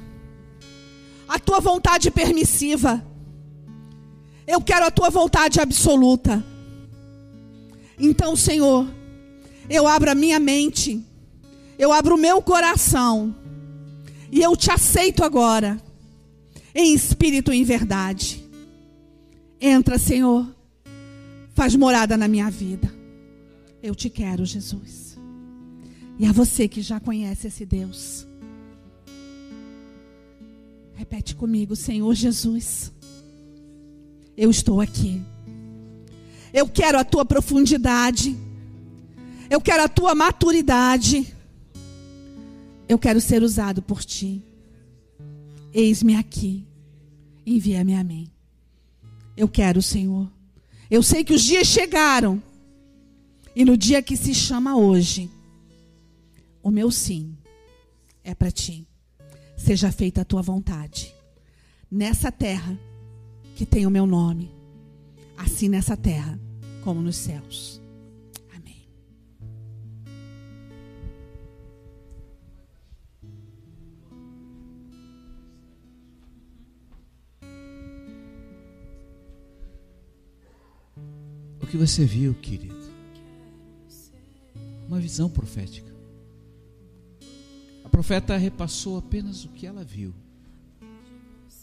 a tua vontade permissiva. Eu quero a tua vontade absoluta. Então, Senhor, eu abro a minha mente, eu abro o meu coração, e eu te aceito agora, em espírito e em verdade. Entra, Senhor, faz morada na minha vida. Eu te quero, Jesus. E a você que já conhece esse Deus, repete comigo, Senhor Jesus, eu estou aqui. Eu quero a tua profundidade. Eu quero a tua maturidade. Eu quero ser usado por ti. Eis-me aqui. Envia-me a mim. Eu quero, Senhor. Eu sei que os dias chegaram. E no dia que se chama hoje, o meu sim é para ti. Seja feita a tua vontade. Nessa terra que tem o meu nome, assim nessa terra como nos céus. Que você viu, querido? Uma visão profética. A profeta repassou apenas o que ela viu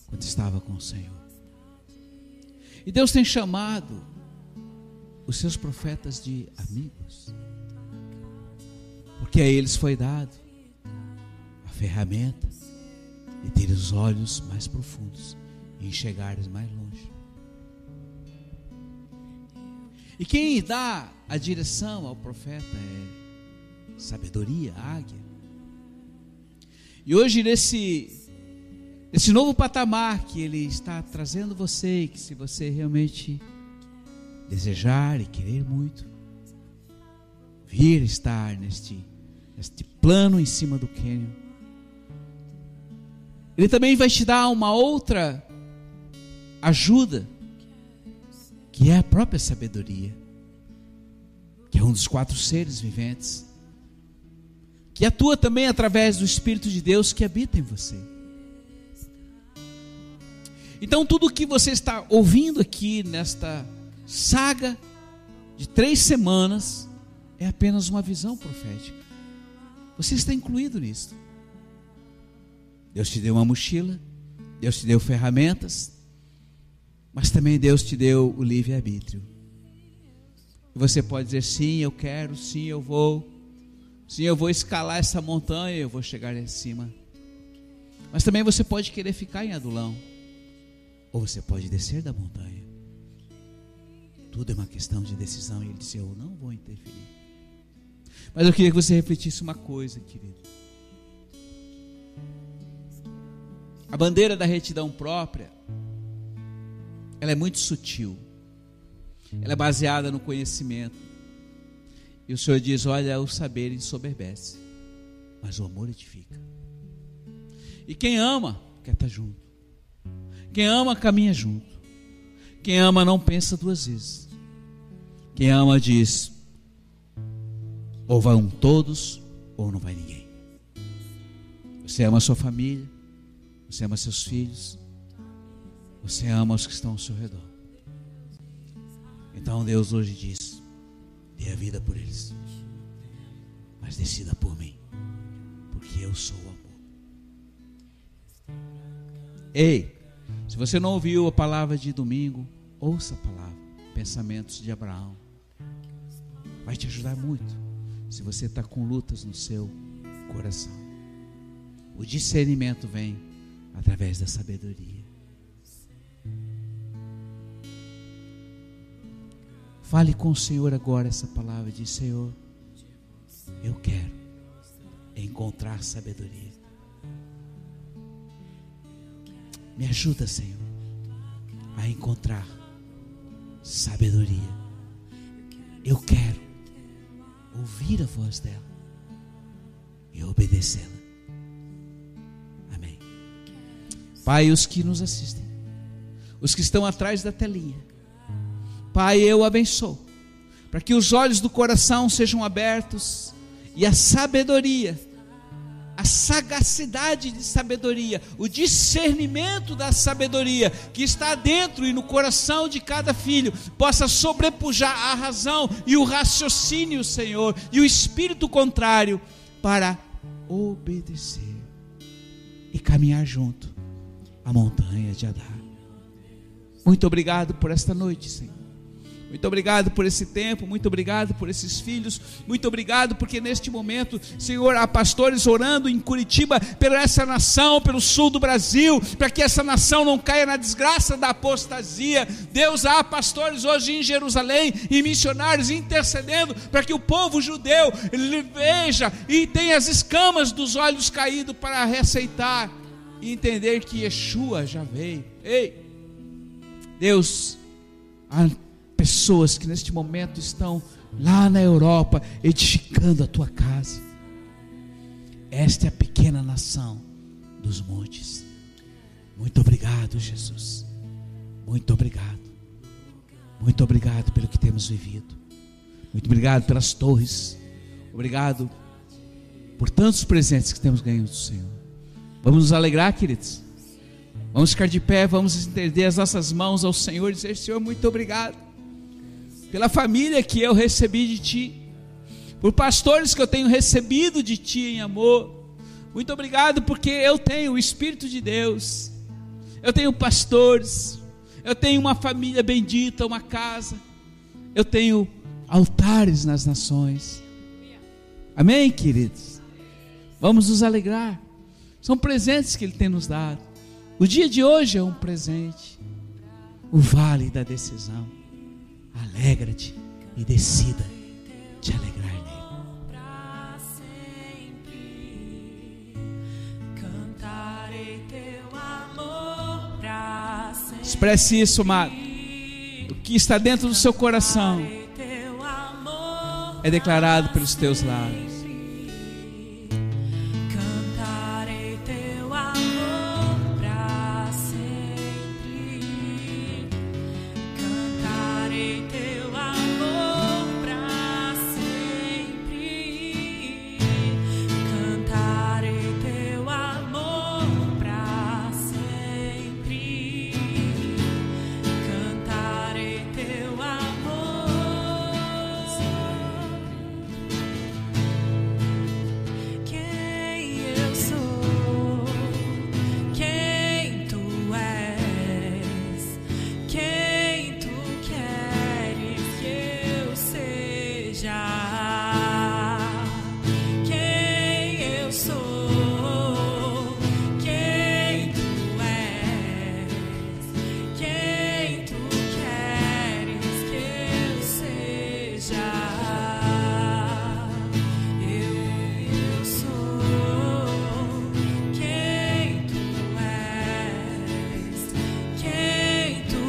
quando estava com o Senhor. E Deus tem chamado os seus profetas de amigos, porque a eles foi dado a ferramenta de ter os olhos mais profundos e enxergar mais longe. E quem dá a direção ao profeta é sabedoria, águia. E hoje, nesse, nesse novo patamar que ele está trazendo você, e que se você realmente desejar e querer muito, vir estar neste, neste plano em cima do cânion, ele também vai te dar uma outra ajuda que é a própria sabedoria, que é um dos quatro seres viventes, que atua também através do Espírito de Deus que habita em você. Então, tudo o que você está ouvindo aqui nesta saga de três semanas é apenas uma visão profética. Você está incluído nisso. Deus te deu uma mochila, Deus te deu ferramentas, mas também Deus te deu o livre-arbítrio. Você pode dizer: sim, eu quero, sim, eu vou. Sim, eu vou escalar essa montanha, eu vou chegar lá em cima. Mas também você pode querer ficar em Adulão. Ou você pode descer da montanha. Tudo é uma questão de decisão. E ele disse: Eu não vou interferir. Mas eu queria que você refletisse uma coisa, querido. A bandeira da retidão própria ela é muito sutil. Ela é baseada no conhecimento. E o Senhor diz: Olha, o saber ensoberbece, mas o amor edifica. E quem ama, quer estar junto. Quem ama, caminha junto. Quem ama, não pensa duas vezes. Quem ama, diz: ou vão todos, ou não vai ninguém. Você ama a sua família, você ama seus filhos, você ama os que estão ao seu redor. Então Deus hoje diz: dê a vida por eles, mas decida por mim, porque eu sou o amor. Ei, se você não ouviu a palavra de domingo, ouça a palavra, pensamentos de Abraão. Vai te ajudar muito se você está com lutas no seu coração. O discernimento vem através da sabedoria. Fale com o Senhor agora essa palavra. Diz: Senhor, eu quero encontrar sabedoria. Me ajuda, Senhor, a encontrar sabedoria. Eu quero ouvir a voz dela e obedecê-la. Amém. Pai, os que nos assistem, os que estão atrás da telinha, Pai, eu abençoo, para que os olhos do coração sejam abertos e a sabedoria a sagacidade de sabedoria, o discernimento da sabedoria que está dentro e no coração de cada filho, possa sobrepujar a razão e o raciocínio, Senhor, e o espírito contrário para obedecer e caminhar junto à montanha de Adar. Muito obrigado por esta noite, Senhor. Muito obrigado por esse tempo, muito obrigado por esses filhos, muito obrigado porque neste momento, Senhor, há pastores orando em Curitiba pela essa nação, pelo sul do Brasil, para que essa nação não caia na desgraça da apostasia. Deus, há pastores hoje em Jerusalém e missionários intercedendo para que o povo judeu veja e tenha as escamas dos olhos caídos para receitar e entender que Yeshua já veio. Ei, Deus, a pessoas que neste momento estão lá na Europa edificando a tua casa. Esta é a pequena nação dos montes. Muito obrigado, Jesus. Muito obrigado. Muito obrigado pelo que temos vivido. Muito obrigado pelas torres. Obrigado por tantos presentes que temos ganho do Senhor. Vamos nos alegrar, queridos. Vamos ficar de pé, vamos estender as nossas mãos ao Senhor e dizer: Senhor, muito obrigado pela família que eu recebi de Ti, por pastores que eu tenho recebido de Ti em amor. Muito obrigado porque eu tenho o Espírito de Deus, eu tenho pastores, eu tenho uma família bendita, uma casa, eu tenho altares nas nações. Amém, queridos? Vamos nos alegrar. São presentes que Ele tem nos dado. O dia de hoje é um presente. O vale da decisão. Alegra-te e decida te alegrar nele. Expresse isso, amado. O que está dentro do seu coração é declarado pelos teus lábios.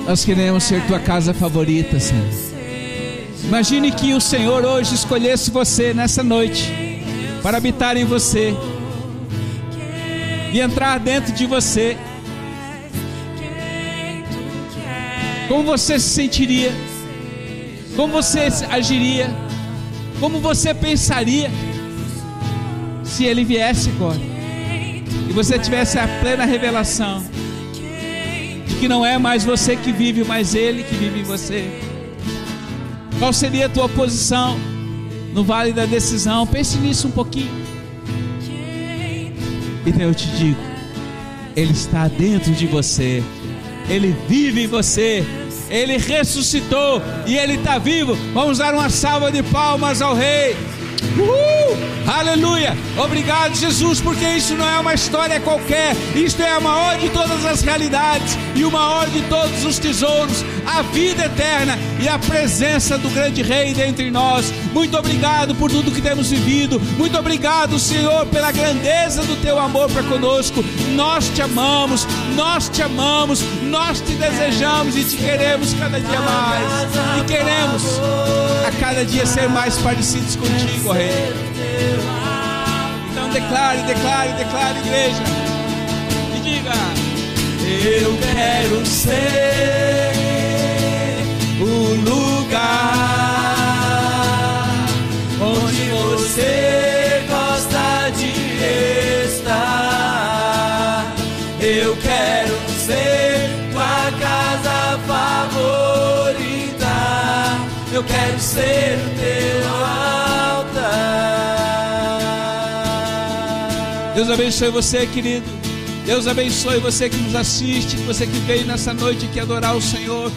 Nós queremos ser tua casa favorita, Senhor. Imagine que o Senhor hoje escolhesse você nessa noite para habitar em você e entrar dentro de você. Como você se sentiria? Como você agiria? Como você pensaria se ele viesse agora e você tivesse a plena revelação? Que não é mais você que vive, mas Ele que vive em você. Qual seria a tua posição no vale da decisão? Pense nisso um pouquinho. E eu te digo, Ele está dentro de você, Ele vive em você, Ele ressuscitou e Ele está vivo. Vamos dar uma salva de palmas ao Rei. Uhul! Aleluia! Obrigado, Jesus, porque isso não é uma história qualquer, isto é a maior de todas as realidades e o maior de todos os tesouros, a vida eterna e a presença do grande Rei dentre nós. Muito obrigado por tudo que temos vivido, muito obrigado, Senhor, pela grandeza do teu amor para conosco. Nós te amamos, nós te amamos, nós te desejamos e te queremos cada dia mais, e queremos a cada dia ser mais parecidos contigo, Rei. Então declare, declare, declare, igreja. E diga: Eu quero ser ser teu Deus abençoe você, querido. Deus abençoe você que nos assiste, você que veio nessa noite aqui adorar o Senhor.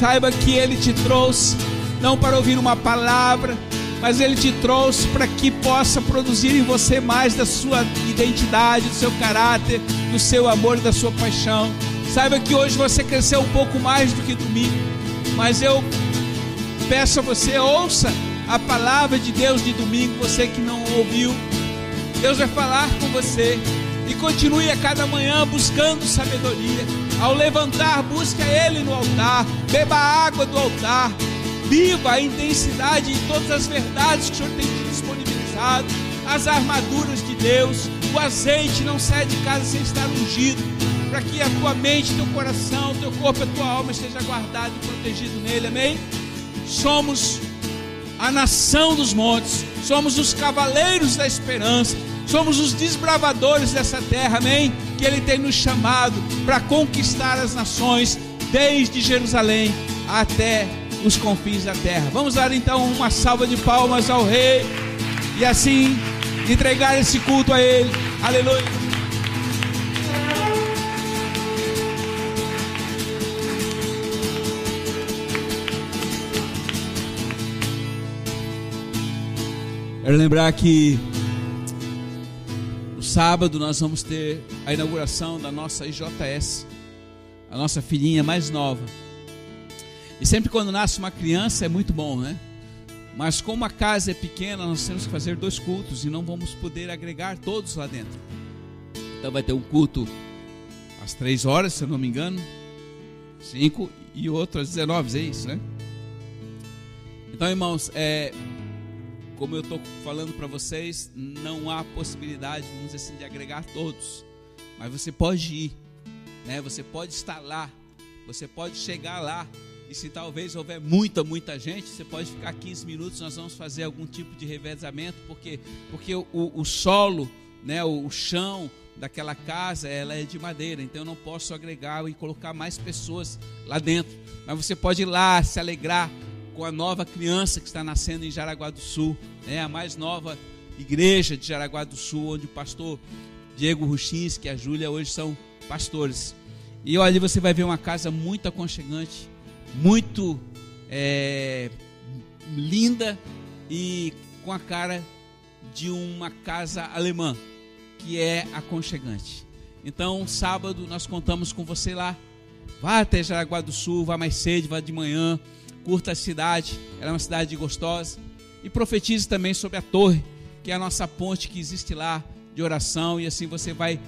Saiba que Ele te trouxe, não para ouvir uma palavra, mas Ele te trouxe para que possa produzir em você mais da sua identidade, do seu caráter, do seu amor da sua paixão. Saiba que hoje você cresceu um pouco mais do que domingo, mas eu peço a você, ouça a palavra de Deus de domingo, você que não ouviu Deus vai falar com você. E continue a cada manhã buscando sabedoria. Ao levantar, busque a Ele no altar. Beba a água do altar. Viva a intensidade e todas as verdades que o Senhor tem te disponibilizado. As armaduras de Deus. O azeite não sai de casa sem estar ungido. Para que a tua mente, teu coração, teu corpo, a tua alma esteja guardado e protegido nele. Amém? Somos a nação dos montes, somos os cavaleiros da esperança, somos os desbravadores dessa terra, amém? Que Ele tem nos chamado para conquistar as nações, desde Jerusalém até os confins da terra. Vamos dar então uma salva de palmas ao Rei e assim entregar esse culto a Ele, aleluia. Quero lembrar que no sábado nós vamos ter a inauguração da nossa IJS, a nossa filhinha mais nova. E sempre quando nasce uma criança é muito bom, né? Mas como a casa é pequena, nós temos que fazer dois cultos e não vamos poder agregar todos lá dentro. Então vai ter um culto às três horas, se eu não me engano, cinco e outro às 19, é isso, né? Então, irmãos, é, como eu estou falando para vocês, não há possibilidade, vamos dizer assim, de agregar todos. Mas você pode ir, né? Você pode estar lá, você pode chegar lá. E se talvez houver muita, muita gente, você pode ficar 15 minutos, nós vamos fazer algum tipo de revezamento, porque, porque o, o solo, né, o, o chão daquela casa, ela é de madeira, então eu não posso agregar e colocar mais pessoas lá dentro. Mas você pode ir lá, se alegrar, com a nova criança que está nascendo em Jaraguá do Sul, né? a mais nova igreja de Jaraguá do Sul, onde o pastor Diego Ruchinski e a Júlia hoje são pastores. E olha, você vai ver uma casa muito aconchegante, muito é, linda e com a cara de uma casa alemã, que é aconchegante. Então, sábado, nós contamos com você lá. Vá até Jaraguá do Sul, vá mais cedo, vá de manhã curta a cidade, ela é uma cidade gostosa. E profetize também sobre a torre, que é a nossa ponte que existe lá de oração, e assim você vai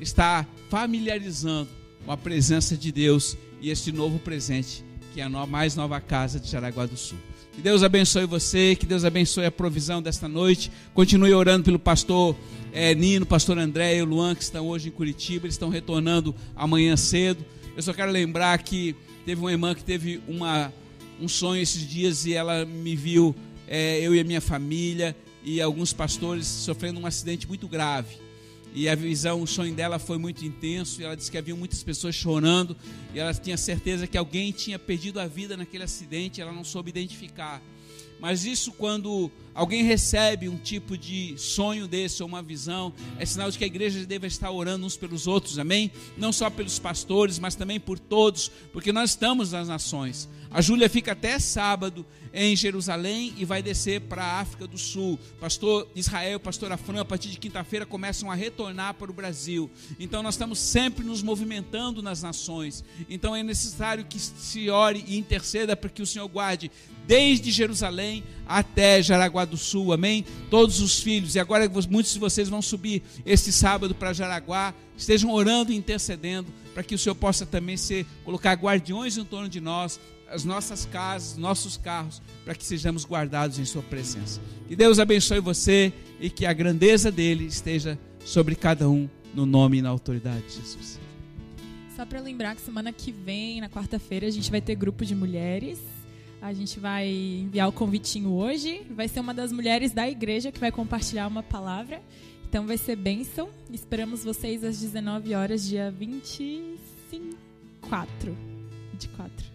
estar familiarizando com a presença de Deus e este novo presente, que é a mais nova casa de Jaraguá do Sul. Que Deus abençoe você, que Deus abençoe a provisão desta noite. Continue orando pelo pastor é, Nino, pastor André e o Luan, que estão hoje em Curitiba, eles estão retornando amanhã cedo. Eu só quero lembrar que teve uma irmã que teve uma um sonho esses dias e ela me viu, é, eu e a minha família e alguns pastores sofrendo um acidente muito grave. e a visão, o sonho dela foi muito intenso. E ela disse que havia muitas pessoas chorando. E ela tinha certeza que alguém tinha perdido a vida naquele acidente. Ela não soube identificar. Mas isso, quando alguém recebe um tipo de sonho desse ou uma visão, é sinal de que a igreja deve estar orando uns pelos outros, amém? Não só pelos pastores, mas também por todos, porque nós estamos nas nações. A Júlia fica até sábado em Jerusalém e vai descer para a África do Sul. Pastor Israel, pastor Afran, a partir de quinta-feira começam a retornar para o Brasil. Então nós estamos sempre nos movimentando nas nações. Então é necessário que se ore e interceda para que o Senhor guarde desde Jerusalém até Jaraguá do Sul, amém? Todos os filhos, e agora muitos de vocês vão subir este sábado para Jaraguá, estejam orando e intercedendo para que o Senhor possa também ser, colocar guardiões em torno de nós, as nossas casas, nossos carros, para que sejamos guardados em Sua presença. Que Deus abençoe você e que a grandeza dele esteja sobre cada um, no nome e na autoridade de Jesus. Só para lembrar que semana que vem, na quarta-feira, a gente vai ter grupo de mulheres. A gente vai enviar o convitinho hoje. Vai ser uma das mulheres da igreja que vai compartilhar uma palavra. Então vai ser bênção. Esperamos vocês às 19 horas, dia 24. 24.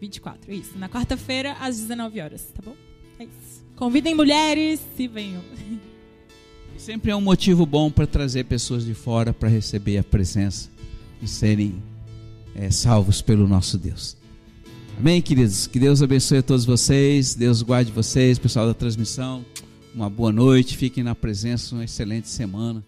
24, isso. Na quarta-feira, às 19 horas, tá bom? É isso. Convidem mulheres e venham. Sempre é um motivo bom para trazer pessoas de fora para receber a presença e serem é, salvos pelo nosso Deus. Amém, queridos? Que Deus abençoe a todos vocês, Deus guarde vocês, pessoal da transmissão. Uma boa noite, fiquem na presença, uma excelente semana.